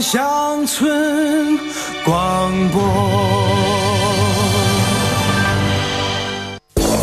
乡村广播。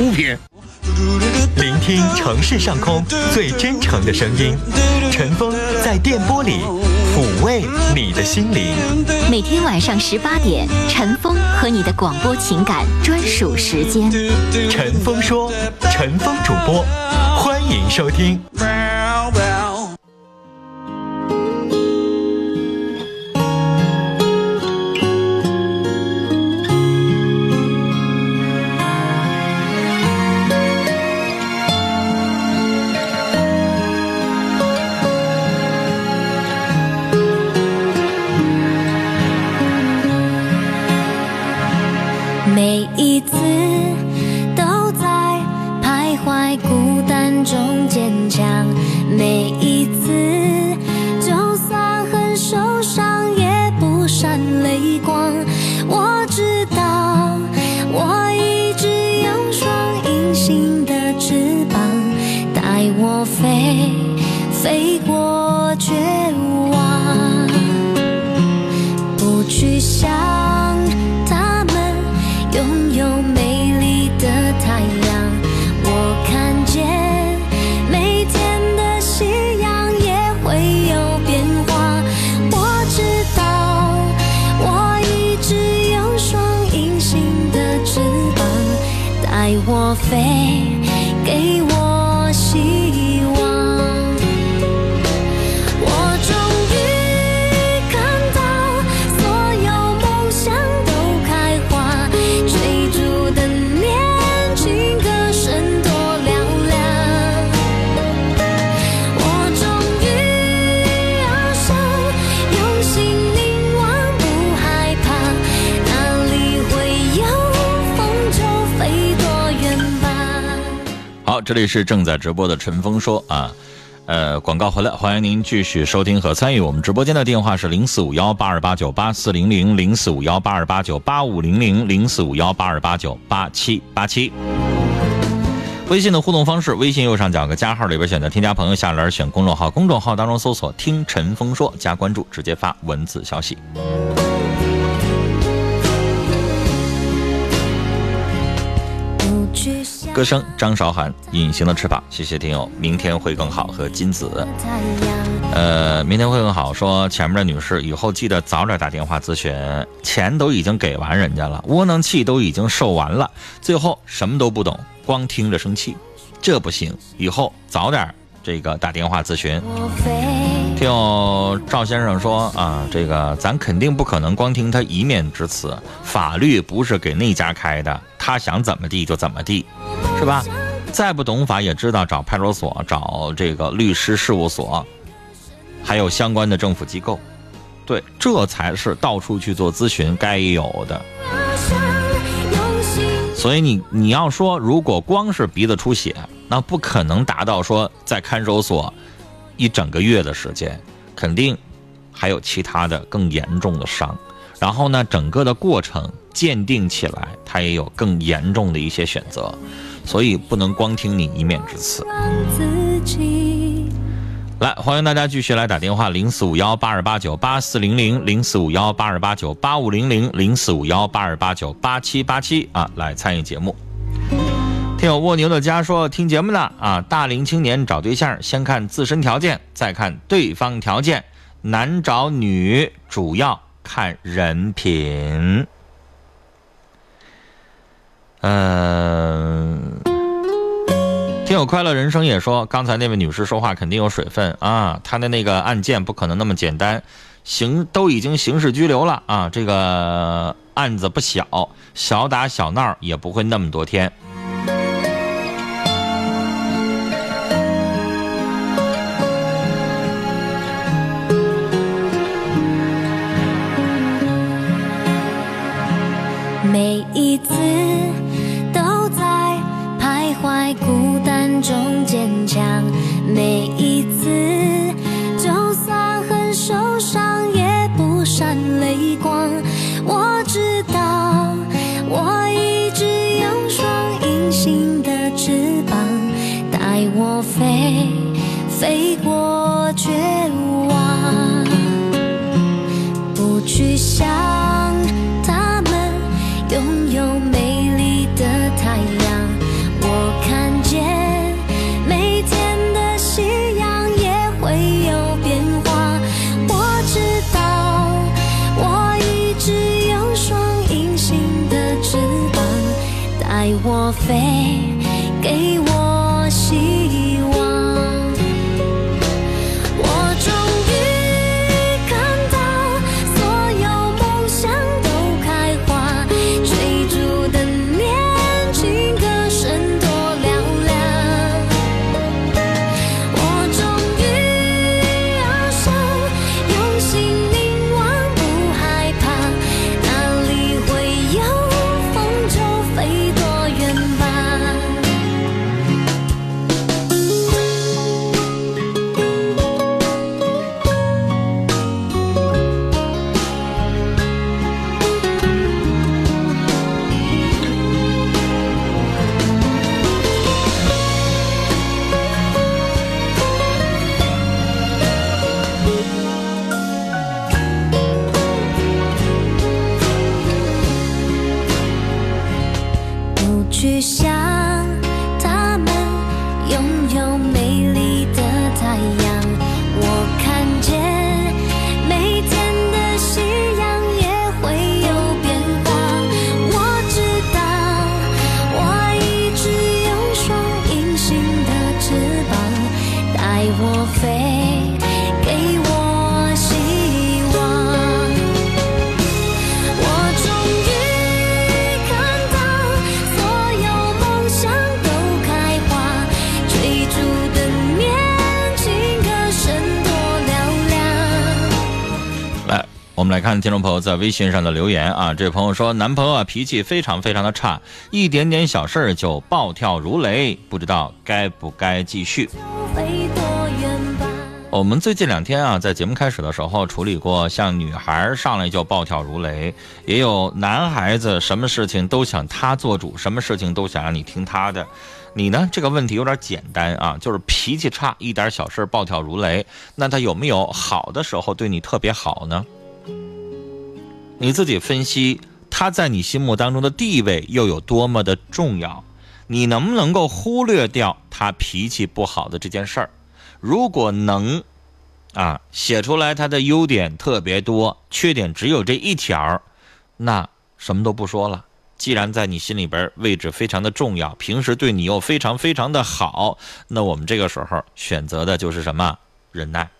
出品。聆听城市上空最真诚的声音，陈峰在电波里抚慰你的心灵。每天晚上十八点，陈峰和你的广播情感专属时间。陈峰说，陈峰主播，欢迎收听。这里是正在直播的陈峰说啊，呃，广告回来，欢迎您继续收听和参与我们直播间的电话是零四五幺八二八九八四零零零四五幺八二八九八五零零零四五幺八二八九八七八七。微信的互动方式，微信右上角个加号里边选择添加朋友，下栏选公众号，公众号当中搜索“听陈峰说”，加关注，直接发文字消息。歌声张韶涵，《隐形的翅膀》，谢谢听友，明天会更好和金子。呃，明天会更好。说前面的女士，以后记得早点打电话咨询，钱都已经给完人家了，窝囊气都已经受完了，最后什么都不懂，光听着生气，这不行。以后早点这个打电话咨询。听赵先生说啊，这个咱肯定不可能光听他一面之词，法律不是给那家开的，他想怎么地就怎么地，是吧？再不懂法也知道找派出所、找这个律师事务所，还有相关的政府机构，对，这才是到处去做咨询该有的。所以你你要说，如果光是鼻子出血，那不可能达到说在看守所一整个月的时间，肯定还有其他的更严重的伤。然后呢，整个的过程鉴定起来，它也有更严重的一些选择，所以不能光听你一面之词。来，欢迎大家继续来打电话，零四五幺八二八九八四零零，零四五幺八二八九八五零零，零四五幺八二八九八七八七啊，来参与节目。听友蜗牛的家说听节目呢啊，大龄青年找对象先看自身条件，再看对方条件，男找女主要看人品。嗯、听友快乐人生也说，刚才那位女士说话肯定有水分啊，她的那个案件不可能那么简单，刑都已经刑事拘留了啊，这个案子不小，小打小闹也不会那么多天。许下我们来看听众朋友在微信上的留言啊。这位朋友说，男朋友啊脾气非常非常的差，一点点小事儿就暴跳如雷，不知道该不该继续。我们最近两天啊，在节目开始的时候处理过，像女孩上来就暴跳如雷，也有男孩子什么事情都想他做主，什么事情都想让你听他的。你呢？这个问题有点简单啊，就是脾气差，一点小事暴跳如雷。那他有没有好的时候对你特别好呢？你自己分析，他在你心目当中的地位又有多么的重要？你能不能够忽略掉他脾气不好的这件事儿？如果能，啊，写出来他的优点特别多，缺点只有这一条，那什么都不说了。既然在你心里边位置非常的重要，平时对你又非常非常的好，那我们这个时候选择的就是什么忍耐。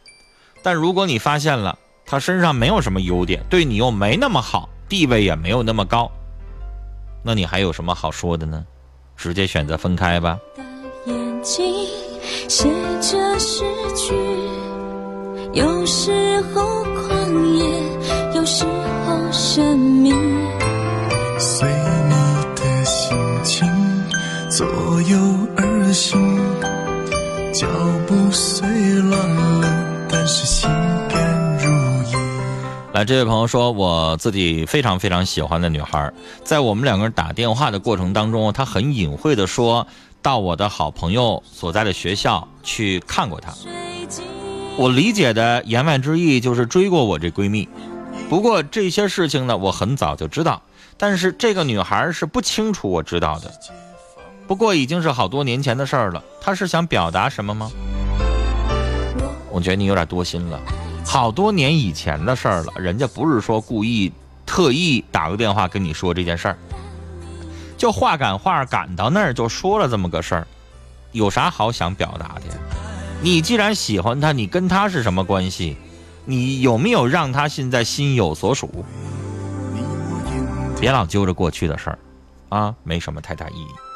但如果你发现了他身上没有什么优点，对你又没那么好，地位也没有那么高，那你还有什么好说的呢？直接选择分开吧。的眼睛写着诗句，有时候狂野，有时候神秘。随你的心情左右而行，脚步随这位朋友说，我自己非常非常喜欢的女孩，在我们两个人打电话的过程当中，她很隐晦的说到我的好朋友所在的学校去看过她。我理解的言外之意就是追过我这闺蜜。不过这些事情呢，我很早就知道，但是这个女孩是不清楚我知道的。不过已经是好多年前的事儿了。她是想表达什么吗？我觉得你有点多心了。好多年以前的事儿了，人家不是说故意特意打个电话跟你说这件事儿，就话赶话赶到那儿就说了这么个事儿，有啥好想表达的呀？你既然喜欢他，你跟他是什么关系？你有没有让他现在心有所属？别老揪着过去的事儿，啊，没什么太大意义。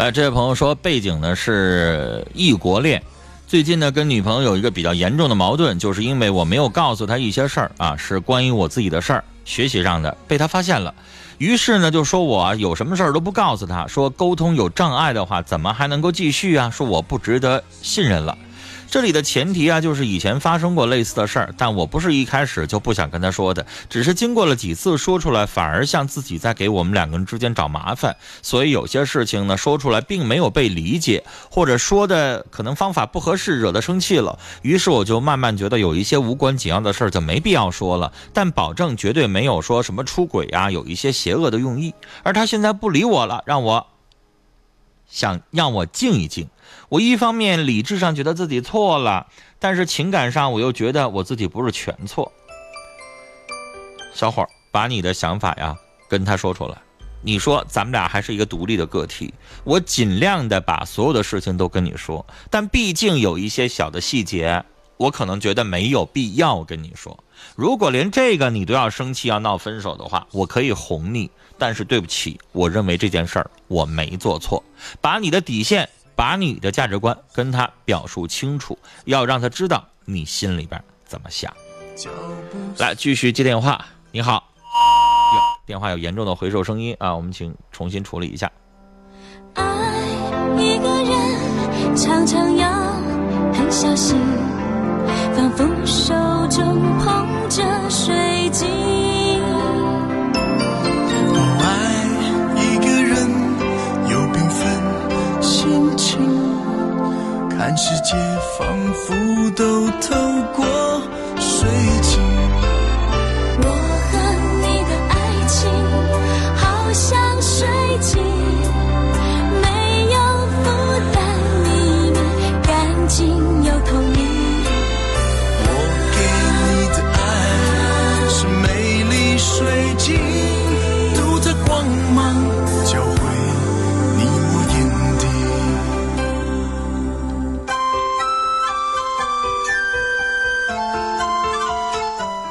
哎。这位朋友说，背景呢是异国恋，最近呢跟女朋友有一个比较严重的矛盾，就是因为我没有告诉她一些事儿啊，是关于我自己的事儿，学习上的，被她发现了，于是呢就说我有什么事儿都不告诉她，说沟通有障碍的话，怎么还能够继续啊？说我不值得信任了。这里的前提啊，就是以前发生过类似的事儿，但我不是一开始就不想跟他说的，只是经过了几次说出来，反而像自己在给我们两个人之间找麻烦，所以有些事情呢说出来并没有被理解，或者说的可能方法不合适，惹他生气了。于是我就慢慢觉得有一些无关紧要的事就没必要说了，但保证绝对没有说什么出轨啊，有一些邪恶的用意。而他现在不理我了，让我想让我静一静。我一方面理智上觉得自己错了，但是情感上我又觉得我自己不是全错。小伙儿，把你的想法呀跟他说出来。你说咱们俩还是一个独立的个体，我尽量的把所有的事情都跟你说，但毕竟有一些小的细节，我可能觉得没有必要跟你说。如果连这个你都要生气要闹分手的话，我可以哄你，但是对不起，我认为这件事儿我没做错，把你的底线。把你的价值观跟他表述清楚，要让他知道你心里边怎么想。来，继续接电话。你好，电话有严重的回收声音啊，我们请重新处理一下。爱一个人，常常要很小心，仿佛手中捧着水晶。情，看世界仿佛都透过水晶。我和你的爱情好像水晶，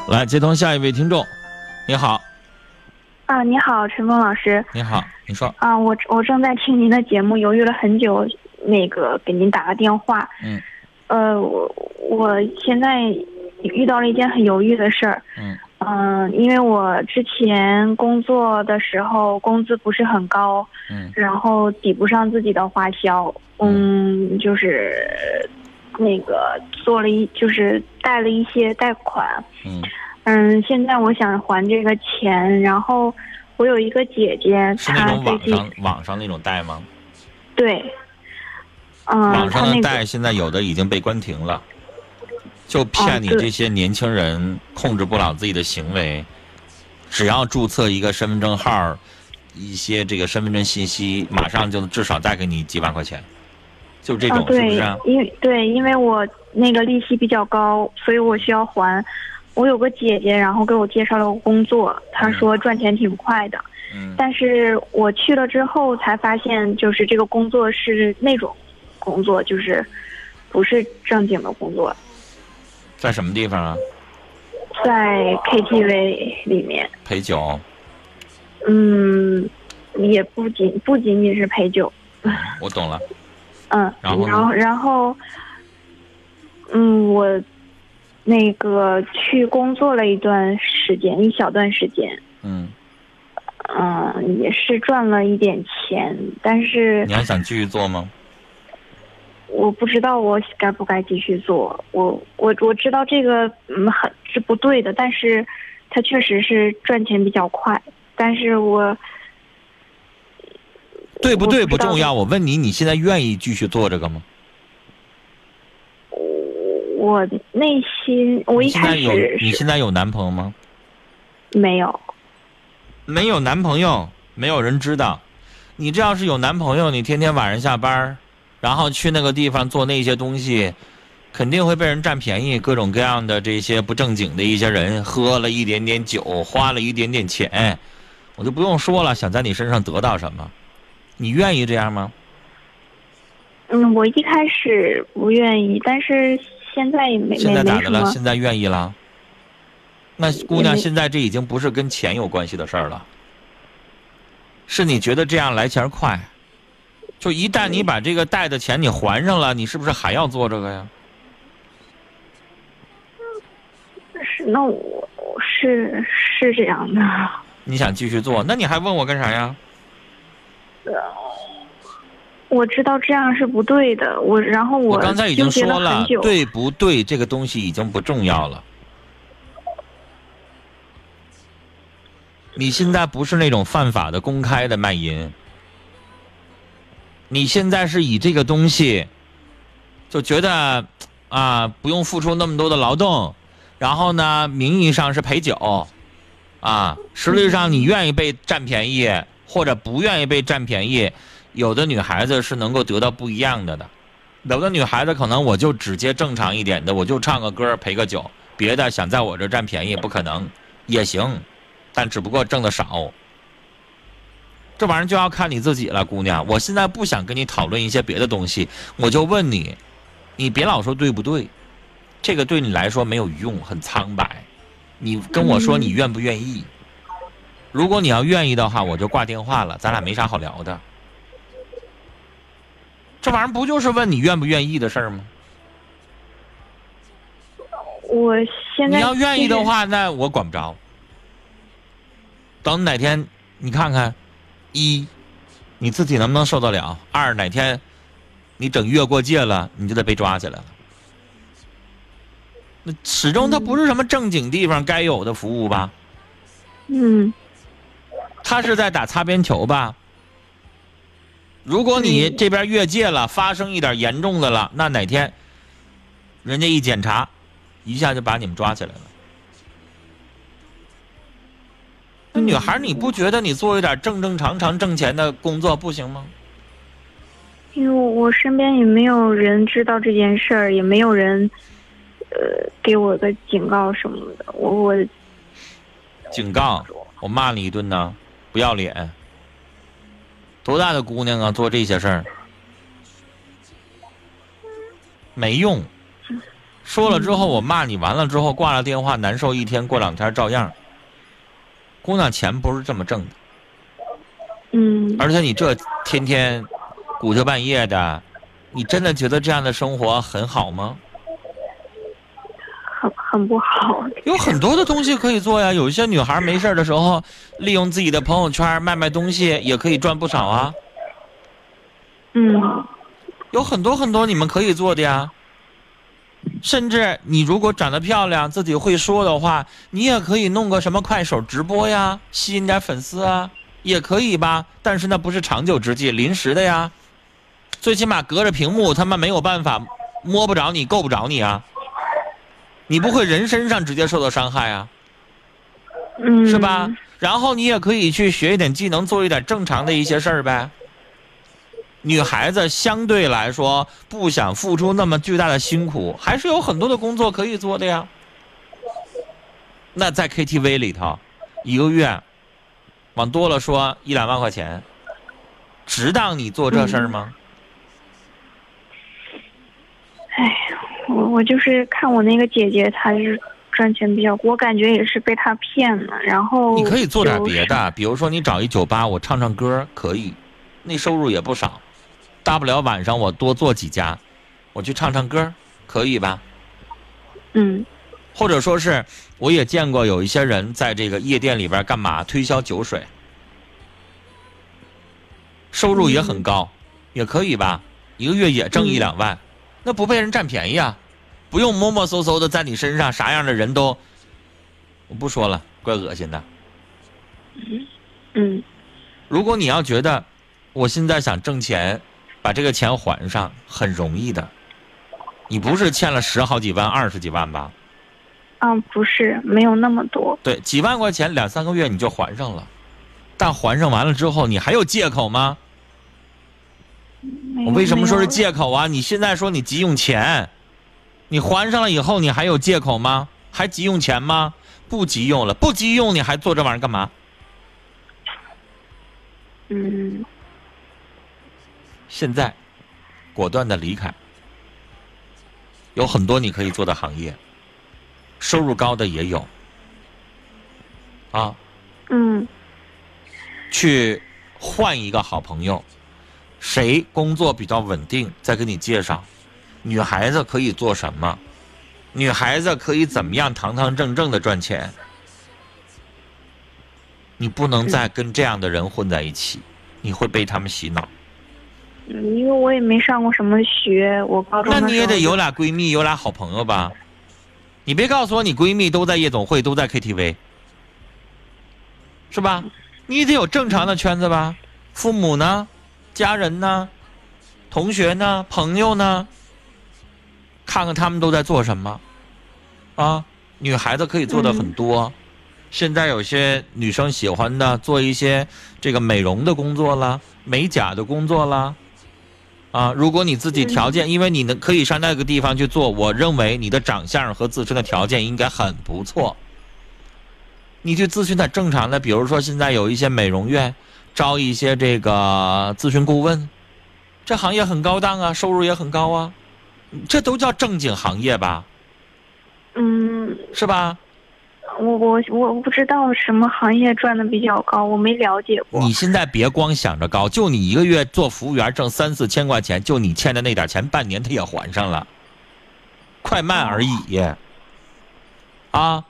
来接通下一位听众。你好，啊，你好，陈峰老师。你好，你说，啊，我我正在听您的节目，犹豫了很久，那个给您打个电话。嗯。呃，我我现在遇到了一件很犹豫的事儿。嗯。嗯、因为我之前工作的时候工资不是很高，嗯然后抵不上自己的花销，嗯，就是那个做了一就是贷了一些贷款，嗯，嗯，现在我想还这个钱，然后我有一个姐姐，是那种网上网上那种贷吗？对，嗯，网上的贷现在有的已经被关停了，就骗你这些年轻人控制不了自己的行为，只要注册一个身份证号，一些这个身份证信息，马上就至少贷给你几万块钱，就这种、啊，对是不是啊？，因为对，因为我那个利息比较高，所以我需要还。我有个姐姐，然后给我介绍了个工作，她说赚钱挺快的。嗯但是我去了之后才发现，就是这个工作是那种工作，就是不是正经的工作，在什么地方啊？在 KTV 里面，陪酒。嗯，也不仅不仅仅是陪酒，我懂了。嗯，然后然后然后，嗯，我那个去工作了一段时间，一小段时间，嗯，嗯，也是赚了一点钱，但是你还想继续做吗？我不知道我该不该继续做。我我我知道这个嗯很是不对的，但是它确实是赚钱比较快，但是我对不对不重要，我问你，你现在愿意继续做这个吗？我内心我一开始你现在有男朋友吗？没有，没有男朋友，没有人知道。你这要是有男朋友，你天天晚上下班，然后去那个地方做那些东西，肯定会被人占便宜。各种各样的这些不正经的一些人，喝了一点点酒，花了一点点钱，我就不用说了，想在你身上得到什么，你愿意这样吗？嗯，我一开始不愿意，但是现在也没现在咋的了？现在愿意了？那姑娘，现在这已经不是跟钱有关系的事儿了，是你觉得这样来钱儿快。就一旦你把这个贷的钱你还上了，你是不是还要做这个呀？是那我我是是这样的，你想继续做，那你还问我干啥呀？我知道这样是不对的，我然后我刚才已经说了。对不对？这个东西已经不重要了。你现在不是那种犯法的公开的卖淫，你现在是以这个东西，就觉得啊不用付出那么多的劳动，然后呢名义上是陪酒，啊实际上你愿意被占便宜或者不愿意被占便宜，有的女孩子是能够得到不一样的的。有的女孩子可能我就只接正常一点的，我就唱个歌陪个酒，别的想在我这占便宜不可能，也行，但只不过挣的少。这玩意儿就要看你自己了，姑娘。我现在不想跟你讨论一些别的东西，我就问你，你别老说对不对，这个对你来说没有用，很苍白。你跟我说你愿不愿意？如果你要愿意的话，我就挂电话了，咱俩没啥好聊的。这玩意儿不就是问你愿不愿意的事儿吗？我现在你要愿意的，话，那我管不着。等哪天你看看，一，你自己能不能受得了？二，哪天你整越过界了，你就得被抓起来了。那始终它不是什么正经地方该有的服务吧？嗯，他是在打擦边球吧？如果你嗯这边越界了，发生一点严重的了，那哪天人家一检查，一下就把你们抓起来了。那女孩，你不觉得你做一点正正常常挣钱的工作不行吗？因为我身边也没有人知道这件事儿，也没有人呃给我个警告什么的。我我警告，我骂你一顿呢，不要脸。多大的姑娘啊，做这些事儿没用。说了之后，我骂你完了之后挂了电话，难受一天，过两天照样。姑娘，钱不是这么挣的，嗯而且你这天天鼓秋半夜的，你真的觉得这样的生活很好吗？很很不好。有很多的东西可以做呀。有一些女孩没事儿的时候，利用自己的朋友圈卖卖东西，也可以赚不少啊。嗯有很多很多你们可以做的呀。甚至你如果长得漂亮，自己会说的话，你也可以弄个什么快手直播呀，吸引点粉丝啊，也可以吧。但是那不是长久之计，临时的呀。最起码隔着屏幕，他们没有办法摸不着你，够不着你啊。你不会人身上直接受到伤害啊。嗯，是吧？然后你也可以去学一点技能，做一点正常的一些事儿呗。女孩子相对来说不想付出那么巨大的辛苦，还是有很多的工作可以做的呀。那在 KTV 里头，一个月往多了说一两万块钱，值当你做这事儿吗？哎，我我就是看我那个姐姐，她是赚钱比较，我感觉也是被她骗了。然后你可以做点别的，比如说你找一酒吧，我唱唱歌可以，那收入也不少，大不了晚上我多做几家，我去唱唱歌，可以吧？嗯或者说是，我也见过有一些人在这个夜店里边干嘛推销酒水，收入也很高，也可以吧？一个月也挣一两万，那不被人占便宜啊？不用摸摸搜搜的在你身上，啥样的人都，我不说了，怪恶心的。嗯如果你要觉得我现在想挣钱，把这个钱还上，很容易的。你不是欠了十好几万、二十几万吧？嗯，不是没有那么多。对，几万块钱两三个月你就还上了，但还上完了之后，你还有借口吗？我为什么说是借口啊？你现在说你急用钱，你还上了以后，你还有借口吗？还急用钱吗？不急用了，不急用，你还做这玩意儿干嘛？嗯现在，果断的离开。有很多你可以做的行业，收入高的也有。啊，嗯去换一个好朋友，谁工作比较稳定，再给你介绍。女孩子可以做什么？女孩子可以怎么样堂堂正正的赚钱？你不能再跟这样的人混在一起，你会被他们洗脑。嗯，因为我也没上过什么学，我高中那你也得有俩闺蜜，有俩好朋友吧？你别告诉我你闺蜜都在夜总会，都在 KTV，是吧？你得有正常的圈子吧？父母呢？家人呢？同学呢？朋友呢？看看他们都在做什么，啊？女孩子可以做的很多。现在有些女生喜欢的做一些这个美容的工作啦，美甲的工作啦，啊，如果你自己条件，因为你能可以上那个地方去做，我认为你的长相和自身的条件应该很不错。你去咨询点正常的，比如说现在有一些美容院招一些这个咨询顾问，这行业很高档啊，收入也很高啊，这都叫正经行业吧，嗯，是吧？我我我不知道什么行业赚的比较高，我没了解过。你现在别光想着高，就你一个月做服务员挣三四千块钱，就你欠的那点钱，半年他也还上了，快慢而已。啊，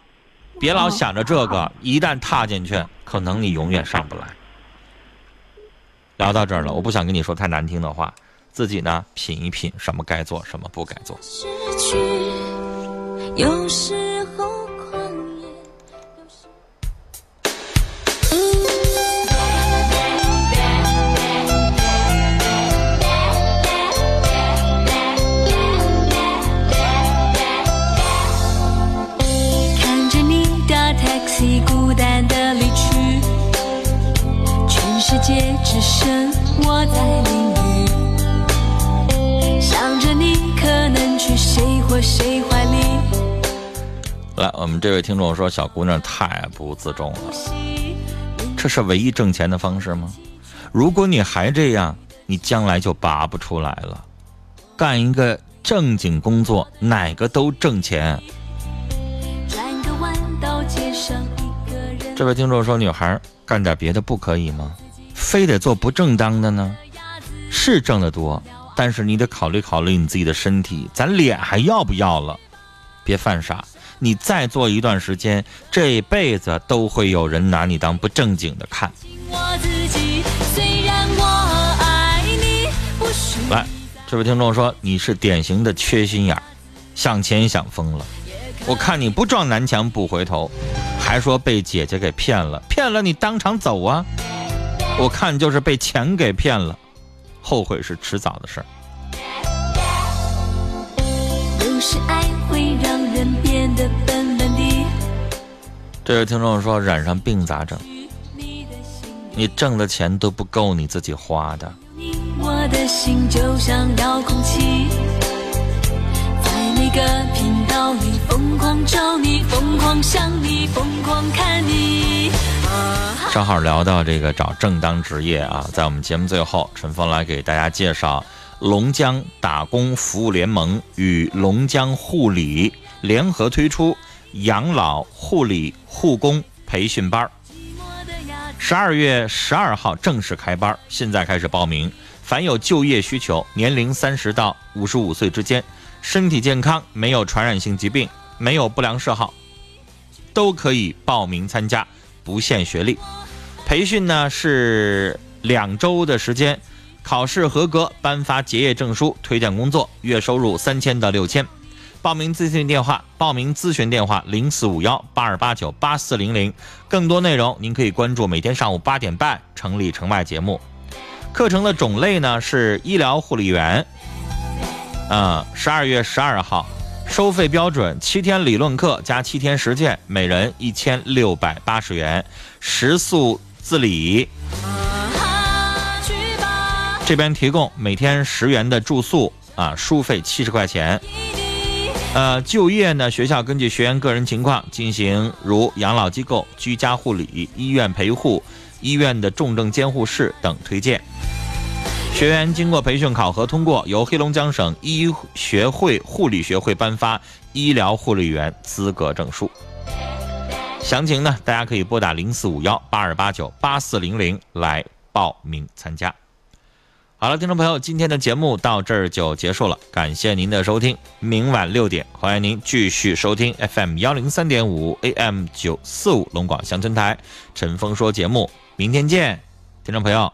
别老想着这个，一旦踏进去，可能你永远上不来。聊到这儿了，我不想跟你说太难听的话，自己呢品一品什么该做，什么不该做。我在淋雨。想着你可能去谁或谁怀里来，我们这位听众说，小姑娘太不自重了，这是唯一挣钱的方式吗？如果你还这样，你将来就拔不出来了。干一个正经工作，哪个都挣钱。转个弯到街上一个人。这位听众说，女孩干点别的不可以吗？非得做不正当的呢？是挣得多，但是你得考虑考虑你自己的身体，咱脸还要不要了？别犯傻，你再做一段时间，这辈子都会有人拿你当不正经的看。来，这位听众说你是典型的缺心眼儿，想钱想疯了。我看你不撞南墙不回头，还说被姐姐给骗了，骗了你当场走啊！我看就是被钱给骗了，后悔是迟早的事儿。有时爱会让人变得笨笨的。这位听众说染上病咋整？你挣的钱都不够你自己花的。你我的心就像遥控器，个频道里疯狂找你，疯狂想你，疯狂看你。正好聊到这个找正当职业啊，在我们节目最后，陈峰来给大家介绍龙江打工服务联盟与龙江护理联合推出养老护理护工培训班。十二月十二号正式开班，现在开始报名。凡有就业需求，年龄三十到五十五岁之间，身体健康，没有传染性疾病，没有不良嗜好，都可以报名参加，不限学历。培训呢是两周的时间，考试合格颁发结业证书，推荐工作，月收入三千到六千。报名咨询电话：报名咨询电话零四五幺八二八九八四零零。更多内容您可以关注每天上午八点半《城里城外》节目。课程的种类呢是医疗护理员。嗯，十二月十二号，收费标准七天理论课加七天实践，每人一千六百八十元，食宿自理。这边提供每天十元的住宿啊，书费七十块钱。呃，就业呢，学校根据学员个人情况进行，如养老机构、居家护理、医院陪护、医院的重症监护室等推荐。学员经过培训考核通过，由黑龙江省医学会护理学会颁发医疗护理员资格证书。详情呢，大家可以拨打零四五幺八二八九八四零零来报名参加。好了，听众朋友，今天的节目到这儿就结束了，感谢您的收听。明晚六点，欢迎您继续收听 FM 幺零三点五 AM 九四五龙广乡村台陈峰说节目。明天见，听众朋友，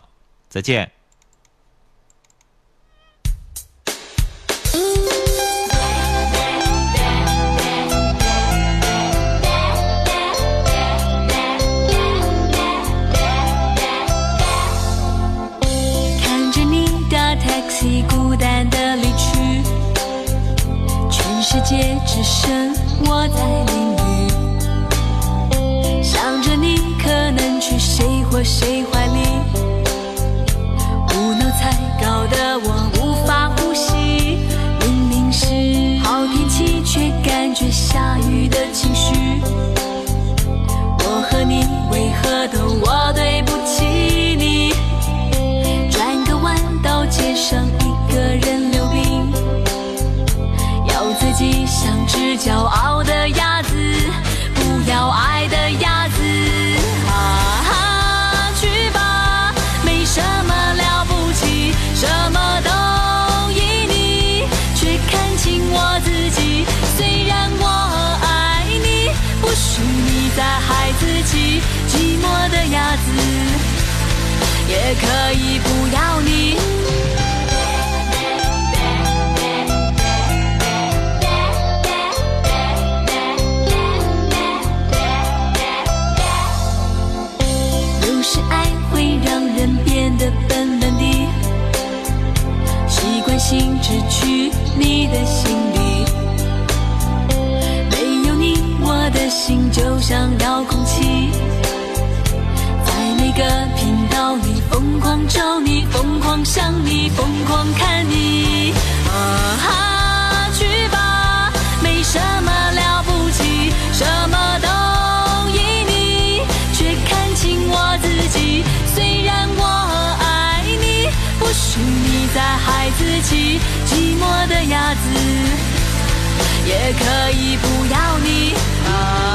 再见。孤单的离去，全世界只剩我在淋雨。想着你可能去谁或谁怀里，无脑才搞得我无法呼吸。明明是好天气，却感觉下雨的情绪。我和你为何都我对不起骄傲的鸭子，不要爱的鸭子。啊哈，去吧，没什么了不起，什么都依你，却看清我自己。虽然我爱你，不许你再像遥控器。在每个频道里疯狂找你，疯狂想你，疯狂看你。啊哈，去吧，没什么了不起，什么都依你，却看清我自己。虽然我爱你，不许你再孩子气，寂寞的鸭子也可以不要你。啊